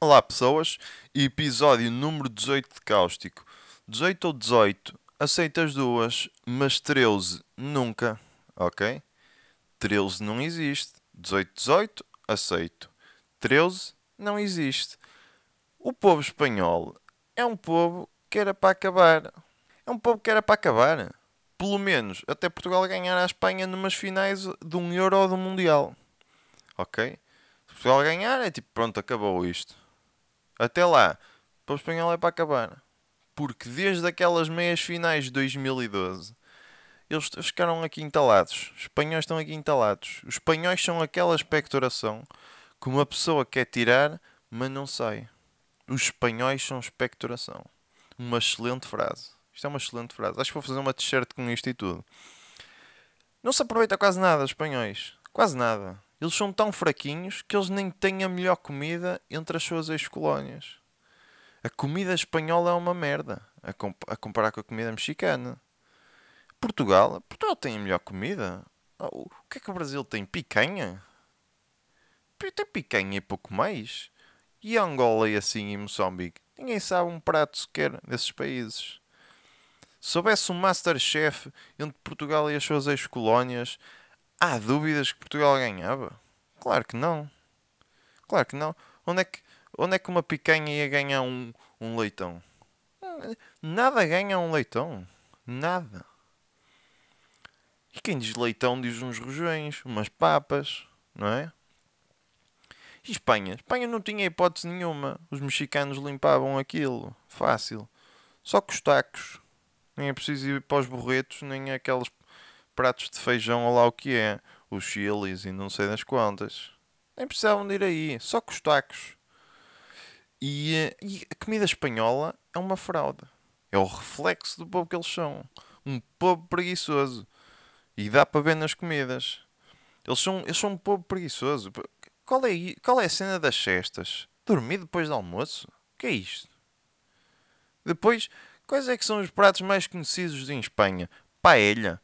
Olá pessoas, episódio número 18 de Cáustico. 18 ou 18, aceito as duas, mas 13 nunca, ok? 13 não existe. 18, 18, aceito. 13 não existe. O povo espanhol é um povo que era para acabar. É um povo que era para acabar. Pelo menos até Portugal ganhar a Espanha numas finais de um Euro ou do Mundial. Ok? Se Portugal ganhar, é tipo, pronto, acabou isto. Até lá, para o espanhol é para acabar. Porque desde aquelas meias finais de 2012, eles ficaram aqui entalados. Os espanhóis estão aqui entalados. Os espanhóis são aquela expectoração que uma pessoa quer tirar, mas não sai. Os espanhóis são expectoração. Uma excelente frase. Isto é uma excelente frase. Acho que vou fazer uma t-shirt com isto e tudo. Não se aproveita quase nada, espanhóis. Quase nada. Eles são tão fraquinhos que eles nem têm a melhor comida entre as suas ex-colónias. A comida espanhola é uma merda a, comp a, comparar com a comida mexicana. Portugal, Portugal tem a melhor comida. Oh, o que é que o Brasil tem? Picanha? Tem picanha e pouco mais. E Angola e assim e Moçambique? Ninguém sabe um prato sequer desses países. Se soubesse um Masterchef entre Portugal e as suas ex-colónias, Há dúvidas que Portugal ganhava? Claro que não. Claro que não. Onde é que, onde é que uma picanha ia ganhar um, um leitão? Nada ganha um leitão. Nada. E quem diz leitão diz uns rojões, umas papas, não é? E Espanha? Espanha não tinha hipótese nenhuma. Os mexicanos limpavam aquilo. Fácil. Só com os tacos. Nem é preciso ir para os borretos, nem aquelas pratos de feijão ou lá o que é, os chilis e não sei das quantas. Nem precisavam de ir aí, só com os tacos. E, e, a comida espanhola é uma fraude. É o reflexo do povo que eles são. Um povo preguiçoso. E dá para ver nas comidas. Eles são, eles são um povo preguiçoso. Qual é, qual é a cena das cestas? Dormir depois do almoço? O que é isto? Depois, quais é que são os pratos mais conhecidos em Espanha? Paella.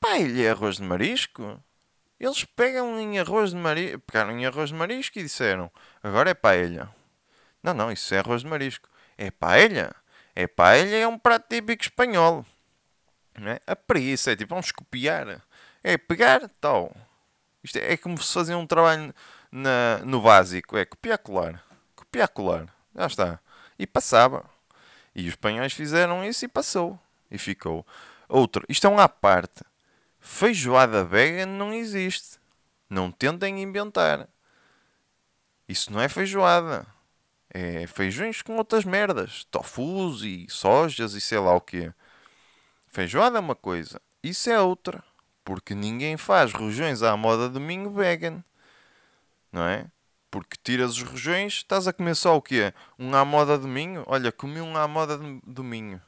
Paella é arroz de marisco? Eles pegam em arroz de marisco, pegaram em arroz de marisco e disseram, agora é paella. Não, não, isso é arroz de marisco. É paella? É paella é um prato típico espanhol. Não é? A preguiça é tipo, vamos copiar. É pegar, tal. Isto é, é como se fazia um trabalho na, no básico. É copiar, colar. Copiar, colar. Já está. E passava. E os espanhóis fizeram isso e passou. E ficou. Outro. Isto é um à parte. Feijoada vegan não existe. Não tentem inventar. Isso não é feijoada. É feijões com outras merdas. Tofus e sojas e sei lá o quê. Feijoada é uma coisa. Isso é outra. Porque ninguém faz rojões à moda domingo vegan. Não é? Porque tiras os rojões, estás a comer só o quê? Um à moda domingo? Olha, comi um à moda domingo.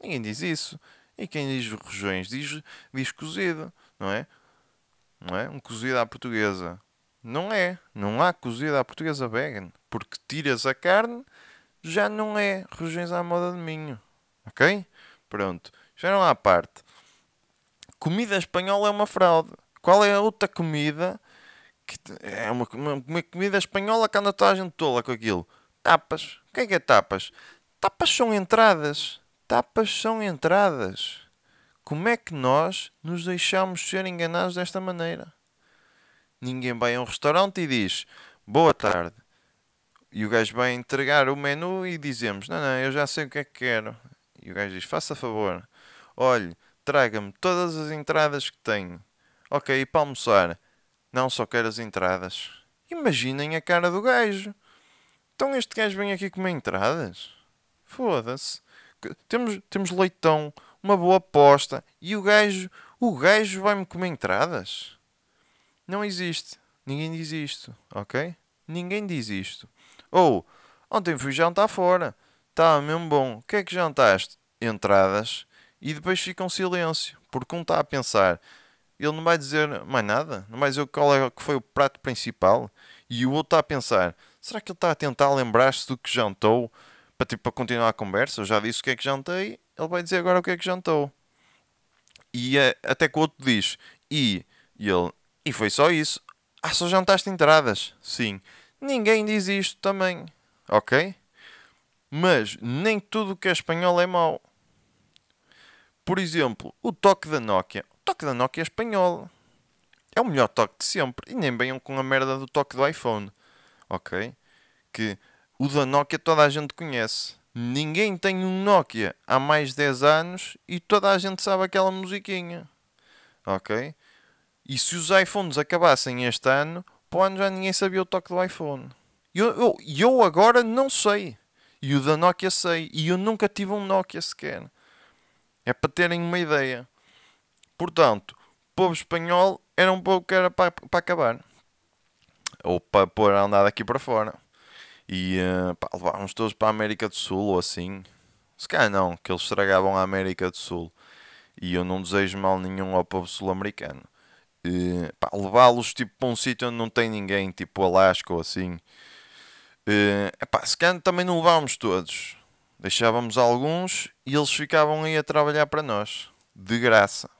Ninguém diz isso. E quem diz rojões diz, diz cozido, não é? Não é? Um cozido à portuguesa. Não é. Não há cozido à portuguesa vegan. Porque tiras a carne, já não é rojões à moda de minho. Ok? Pronto. Já não há parte. Comida espanhola é uma fraude. Qual é a outra comida que é uma, uma, uma comida espanhola que anda toda a gente tola com aquilo? Tapas. O que é que é tapas? Tapas são entradas. Tapas são entradas. Como é que nós nos deixamos ser enganados desta maneira? Ninguém vai a um restaurante e diz boa tarde. E o gajo vai entregar o menu e dizemos: Não, não, eu já sei o que é que quero. E o gajo diz: Faça favor, olhe, traga-me todas as entradas que tenho. Ok, e para almoçar? Não, só quero as entradas. Imaginem a cara do gajo. Então este gajo vem aqui comer entradas? Foda-se temos, temos leitão, uma boa aposta e o gajo, o gajo vai-me comer entradas? Não existe. Ninguém diz isto, ok? Ninguém diz isto. Ou, ontem fui jantar fora. Estava mesmo bom. O que é que jantaste? Entradas. E depois fica um silêncio. Porque um está a pensar. Ele não vai dizer mais nada. Não vai dizer qual é que foi o prato principal. E o outro está a pensar. Será que ele está a tentar lembrar-se do que jantou? Para, tipo, para continuar a conversa. Eu já disse o que é que jantei, ele vai dizer agora o que é que jantou. E é, até que o outro diz, e, e ele, e foi só isso. Ah, só jantaste entradas? Sim. Ninguém diz isto também. ok? Mas nem tudo que é espanhol é mau. Por exemplo, o toque da Nokia. O toque da Nokia é espanhol. É o melhor toque de sempre. E nem venham com a merda do toque do iPhone. Ok? Que o da Nokia toda a gente conhece. Ninguém tem um Nokia há mais de 10 anos e toda a gente sabe aquela musiquinha. Ok? E se os iPhones acabassem este ano, para o ano já ninguém sabia o toque do iPhone. Eu, eu, eu agora não sei. E o da Nokia sei. E eu nunca tive um Nokia sequer. É para terem uma ideia. Portanto, o povo espanhol era um pouco que era para, para acabar. Ou para pôr a andar daqui para fora. E uh, pá, levávamos todos para a América do Sul ou assim. Se calhar não, que eles estragavam a América do Sul. E eu não desejo mal nenhum ao povo sul-americano. Uh, levá-los tipo para um sítio onde não tem ninguém, tipo Alasca ou assim. Uh, epá, se calhar também não levávamos todos. Deixávamos alguns e eles ficavam aí a trabalhar para nós. De graça.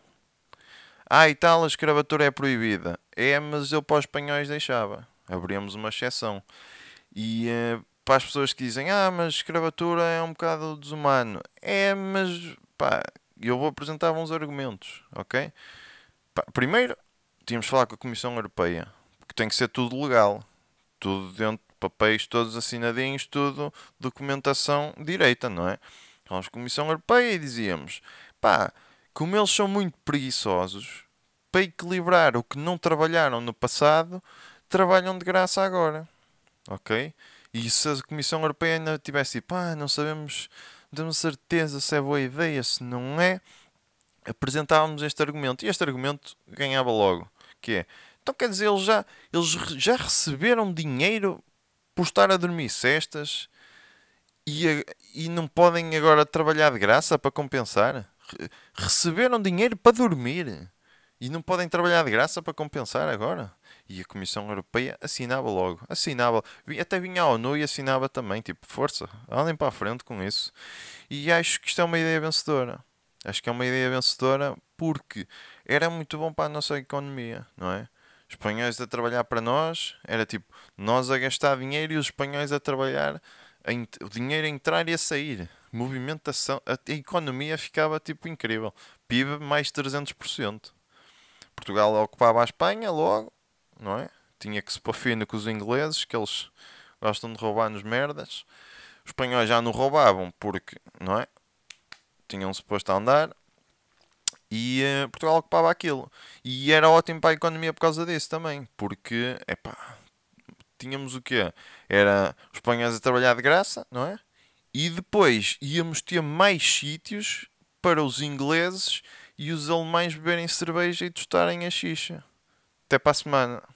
Ah, e tal, a escravatura é proibida. É, mas eu para os espanhóis deixava. Abríamos uma exceção. E uh, para as pessoas que dizem, ah, mas escravatura é um bocado desumano. É, mas pá, eu vou apresentar uns argumentos, ok? Pá, primeiro, tínhamos de falar com a Comissão Europeia, porque tem que ser tudo legal. Tudo dentro papéis todos assinadinhos, tudo documentação direita, não é? Falamos com a Comissão Europeia e dizíamos, pá, como eles são muito preguiçosos, para equilibrar o que não trabalharam no passado, trabalham de graça agora. Ok? E se a Comissão Europeia ainda tivesse tipo, ah, não sabemos, não temos certeza se é boa ideia, se não é, apresentávamos este argumento. E este argumento ganhava logo, que é, então quer dizer, eles já, eles já receberam dinheiro por estar a dormir cestas e, e não podem agora trabalhar de graça para compensar? Receberam dinheiro para dormir e não podem trabalhar de graça para compensar agora? E a Comissão Europeia assinava logo, assinava, até vinha a ONU e assinava também, tipo, força, andem para a frente com isso. E acho que isto é uma ideia vencedora. Acho que é uma ideia vencedora porque era muito bom para a nossa economia, não é? espanhóis a trabalhar para nós, era tipo nós a gastar dinheiro e os espanhóis a trabalhar, a o dinheiro a entrar e a sair. Movimentação, a, a economia ficava tipo incrível. PIB mais 300%. Portugal ocupava a Espanha logo, não é? Tinha que se pôr fino com os ingleses, que eles gostam de roubar-nos merdas. Os espanhóis já não roubavam porque, não é? Tinham-se posto a andar e uh, Portugal ocupava aquilo. E era ótimo para a economia por causa disso também, porque, epá, tínhamos o quê? Era os espanhóis a trabalhar de graça, não é? E depois íamos ter mais sítios para os ingleses e os alemães beberem cerveja e tostarem a xixa. Até para a semana.